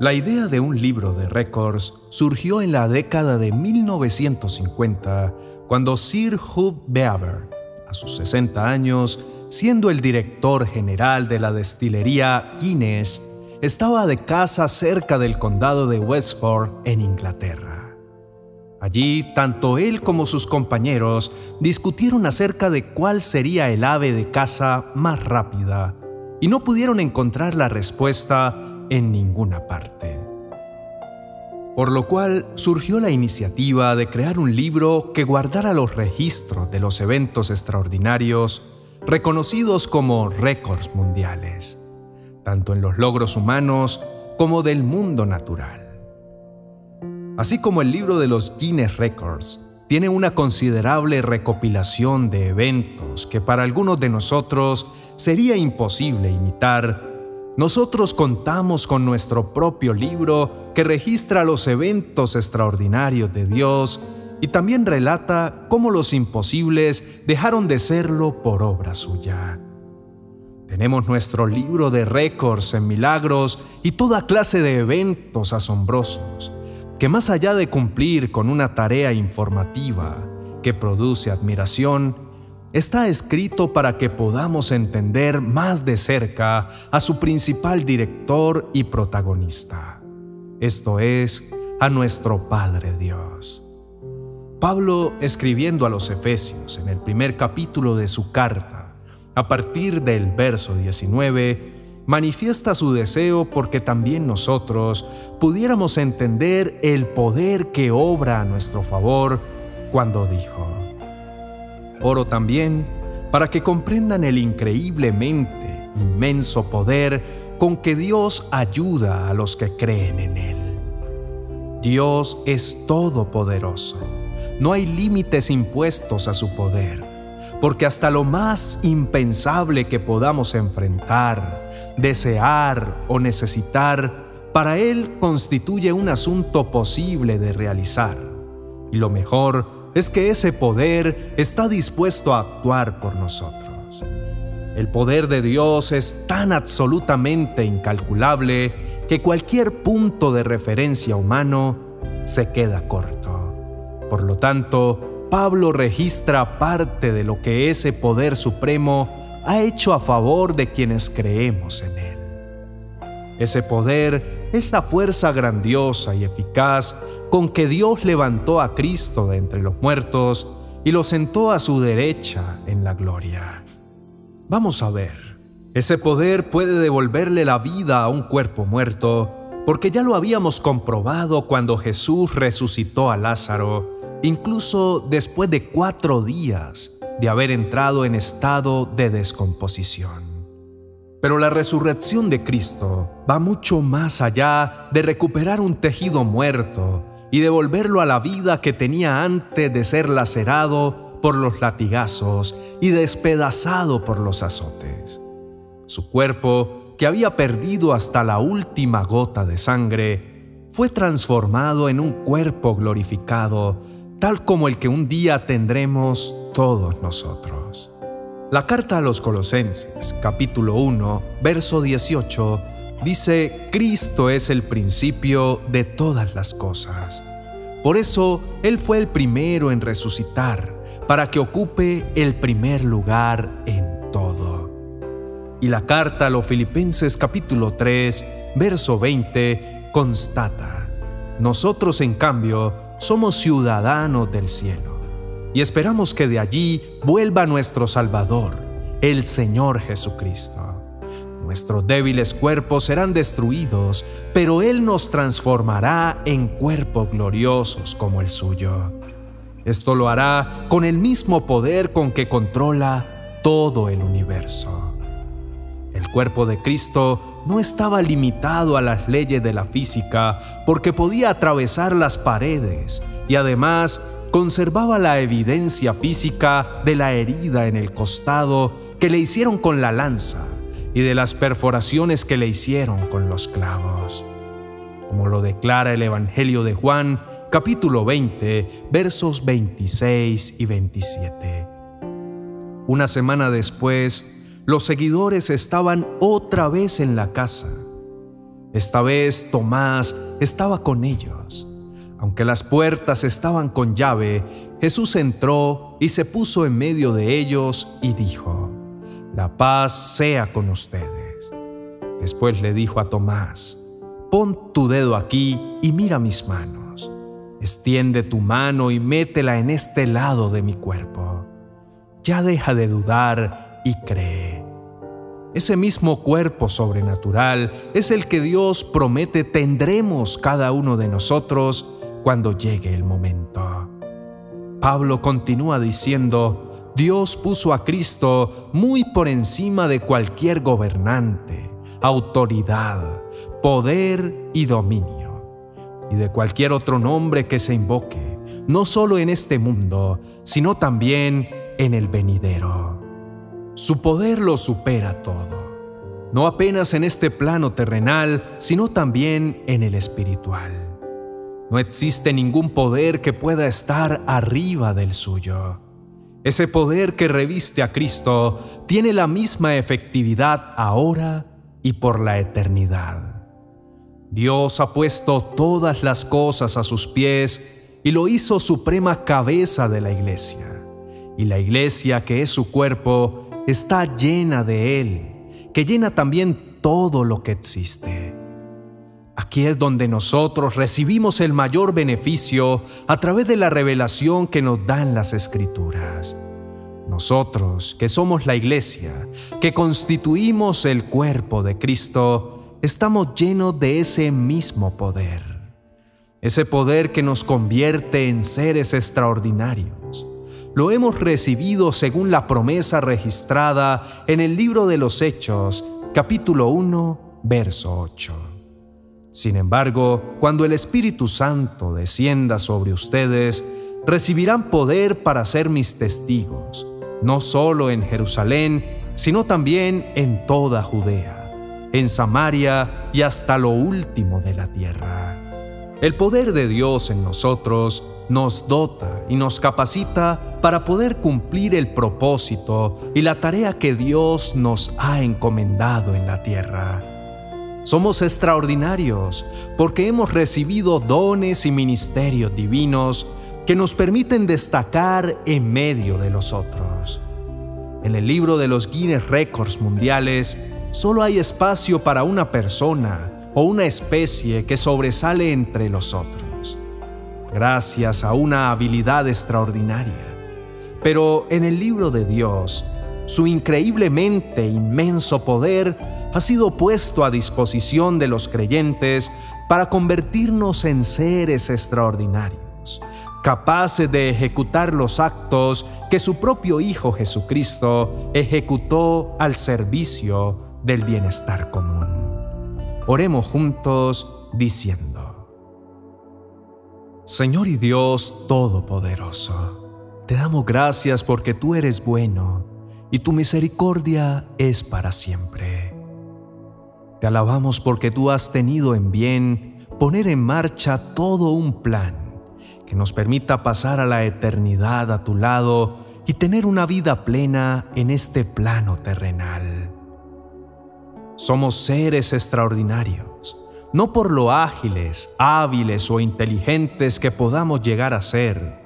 La idea de un libro de récords surgió en la década de 1950, cuando Sir Hugh Beaver, a sus 60 años, siendo el director general de la destilería Guinness, estaba de casa cerca del condado de Westford, en Inglaterra. Allí, tanto él como sus compañeros discutieron acerca de cuál sería el ave de caza más rápida, y no pudieron encontrar la respuesta en ninguna parte. Por lo cual surgió la iniciativa de crear un libro que guardara los registros de los eventos extraordinarios reconocidos como récords mundiales, tanto en los logros humanos como del mundo natural. Así como el libro de los Guinness Records tiene una considerable recopilación de eventos que para algunos de nosotros sería imposible imitar, nosotros contamos con nuestro propio libro que registra los eventos extraordinarios de Dios y también relata cómo los imposibles dejaron de serlo por obra suya. Tenemos nuestro libro de récords en milagros y toda clase de eventos asombrosos, que más allá de cumplir con una tarea informativa que produce admiración, está escrito para que podamos entender más de cerca a su principal director y protagonista, esto es, a nuestro Padre Dios. Pablo, escribiendo a los Efesios en el primer capítulo de su carta, a partir del verso 19, manifiesta su deseo porque también nosotros pudiéramos entender el poder que obra a nuestro favor cuando dijo, Oro también para que comprendan el increíblemente inmenso poder con que Dios ayuda a los que creen en Él. Dios es todopoderoso. No hay límites impuestos a su poder, porque hasta lo más impensable que podamos enfrentar, desear o necesitar, para Él constituye un asunto posible de realizar. Y lo mejor es que ese poder está dispuesto a actuar por nosotros. El poder de Dios es tan absolutamente incalculable que cualquier punto de referencia humano se queda corto. Por lo tanto, Pablo registra parte de lo que ese poder supremo ha hecho a favor de quienes creemos en él. Ese poder es la fuerza grandiosa y eficaz con que Dios levantó a Cristo de entre los muertos y lo sentó a su derecha en la gloria. Vamos a ver, ese poder puede devolverle la vida a un cuerpo muerto, porque ya lo habíamos comprobado cuando Jesús resucitó a Lázaro, incluso después de cuatro días de haber entrado en estado de descomposición. Pero la resurrección de Cristo va mucho más allá de recuperar un tejido muerto y devolverlo a la vida que tenía antes de ser lacerado por los latigazos y despedazado por los azotes. Su cuerpo, que había perdido hasta la última gota de sangre, fue transformado en un cuerpo glorificado, tal como el que un día tendremos todos nosotros. La carta a los Colosenses, capítulo 1, verso 18, Dice, Cristo es el principio de todas las cosas. Por eso Él fue el primero en resucitar, para que ocupe el primer lugar en todo. Y la carta a los Filipenses capítulo 3, verso 20, constata, nosotros en cambio somos ciudadanos del cielo, y esperamos que de allí vuelva nuestro Salvador, el Señor Jesucristo Nuestros débiles cuerpos serán destruidos, pero Él nos transformará en cuerpos gloriosos como el suyo. Esto lo hará con el mismo poder con que controla todo el universo. El cuerpo de Cristo no estaba limitado a las leyes de la física porque podía atravesar las paredes y además conservaba la evidencia física de la herida en el costado que le hicieron con la lanza y de las perforaciones que le hicieron con los clavos. Como lo declara el Evangelio de Juan, capítulo 20, versos 26 y 27. Una semana después, los seguidores estaban otra vez en la casa. Esta vez Tomás estaba con ellos. Las puertas estaban con llave, Jesús entró y se puso en medio de ellos y dijo, La paz sea con ustedes. Después le dijo a Tomás, Pon tu dedo aquí y mira mis manos. Extiende tu mano y métela en este lado de mi cuerpo. Ya deja de dudar y cree. Ese mismo cuerpo sobrenatural es el que Dios promete tendremos cada uno de nosotros cuando llegue el momento. Pablo continúa diciendo, Dios puso a Cristo muy por encima de cualquier gobernante, autoridad, poder y dominio, y de cualquier otro nombre que se invoque, no solo en este mundo, sino también en el venidero. Su poder lo supera todo, no apenas en este plano terrenal, sino también en el espiritual. No existe ningún poder que pueda estar arriba del suyo. Ese poder que reviste a Cristo tiene la misma efectividad ahora y por la eternidad. Dios ha puesto todas las cosas a sus pies y lo hizo suprema cabeza de la iglesia. Y la iglesia, que es su cuerpo, está llena de Él, que llena también todo lo que existe. Aquí es donde nosotros recibimos el mayor beneficio a través de la revelación que nos dan las escrituras. Nosotros, que somos la iglesia, que constituimos el cuerpo de Cristo, estamos llenos de ese mismo poder. Ese poder que nos convierte en seres extraordinarios lo hemos recibido según la promesa registrada en el libro de los Hechos, capítulo 1, verso 8. Sin embargo, cuando el Espíritu Santo descienda sobre ustedes, recibirán poder para ser mis testigos, no solo en Jerusalén, sino también en toda Judea, en Samaria y hasta lo último de la tierra. El poder de Dios en nosotros nos dota y nos capacita para poder cumplir el propósito y la tarea que Dios nos ha encomendado en la tierra. Somos extraordinarios porque hemos recibido dones y ministerios divinos que nos permiten destacar en medio de los otros. En el libro de los Guinness Records Mundiales solo hay espacio para una persona o una especie que sobresale entre los otros, gracias a una habilidad extraordinaria. Pero en el libro de Dios, su increíblemente inmenso poder ha sido puesto a disposición de los creyentes para convertirnos en seres extraordinarios, capaces de ejecutar los actos que su propio Hijo Jesucristo ejecutó al servicio del bienestar común. Oremos juntos diciendo, Señor y Dios Todopoderoso, te damos gracias porque tú eres bueno y tu misericordia es para siempre. Te alabamos porque tú has tenido en bien poner en marcha todo un plan que nos permita pasar a la eternidad a tu lado y tener una vida plena en este plano terrenal. Somos seres extraordinarios, no por lo ágiles, hábiles o inteligentes que podamos llegar a ser,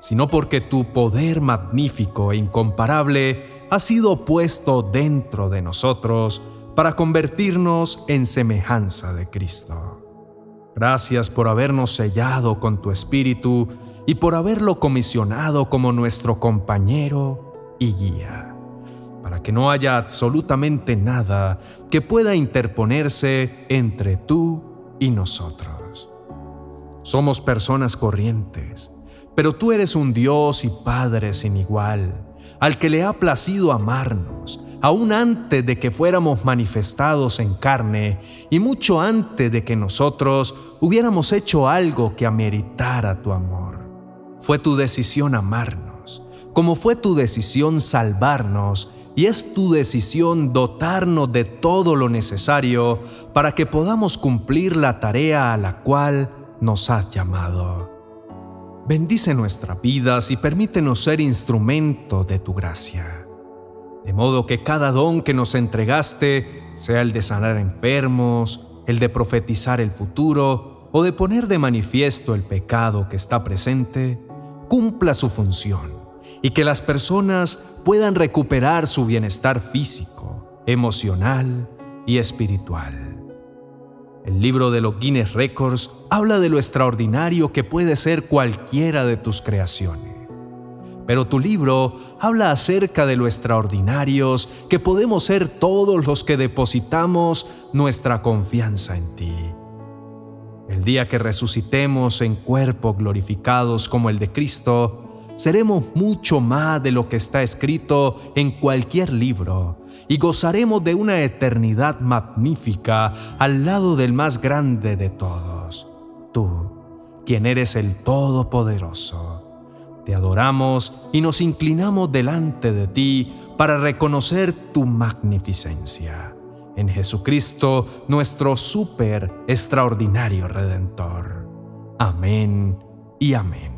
sino porque tu poder magnífico e incomparable ha sido puesto dentro de nosotros para convertirnos en semejanza de Cristo. Gracias por habernos sellado con tu Espíritu y por haberlo comisionado como nuestro compañero y guía para que no haya absolutamente nada que pueda interponerse entre tú y nosotros. Somos personas corrientes, pero tú eres un Dios y Padre sin igual, al que le ha placido amarnos, aún antes de que fuéramos manifestados en carne y mucho antes de que nosotros hubiéramos hecho algo que ameritara tu amor. Fue tu decisión amarnos, como fue tu decisión salvarnos y es tu decisión dotarnos de todo lo necesario para que podamos cumplir la tarea a la cual nos has llamado. Bendice nuestras vidas y permítenos ser instrumento de tu gracia. De modo que cada don que nos entregaste, sea el de sanar enfermos, el de profetizar el futuro o de poner de manifiesto el pecado que está presente, cumpla su función y que las personas puedan recuperar su bienestar físico, emocional y espiritual. El libro de los Guinness Records habla de lo extraordinario que puede ser cualquiera de tus creaciones. Pero tu libro habla acerca de lo extraordinarios que podemos ser todos los que depositamos nuestra confianza en ti. El día que resucitemos en cuerpos glorificados como el de Cristo, seremos mucho más de lo que está escrito en cualquier libro y gozaremos de una eternidad magnífica al lado del más grande de todos, tú, quien eres el Todopoderoso. Te adoramos y nos inclinamos delante de ti para reconocer tu magnificencia. En Jesucristo, nuestro súper extraordinario Redentor. Amén y amén.